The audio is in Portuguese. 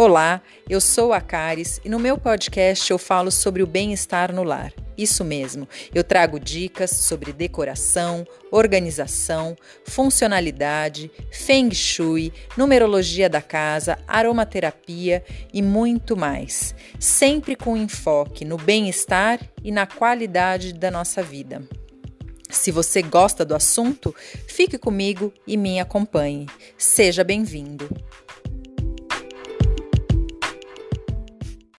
Olá, eu sou a Caris e no meu podcast eu falo sobre o bem-estar no lar. Isso mesmo, eu trago dicas sobre decoração, organização, funcionalidade, feng shui, numerologia da casa, aromaterapia e muito mais, sempre com enfoque no bem-estar e na qualidade da nossa vida. Se você gosta do assunto, fique comigo e me acompanhe. Seja bem-vindo!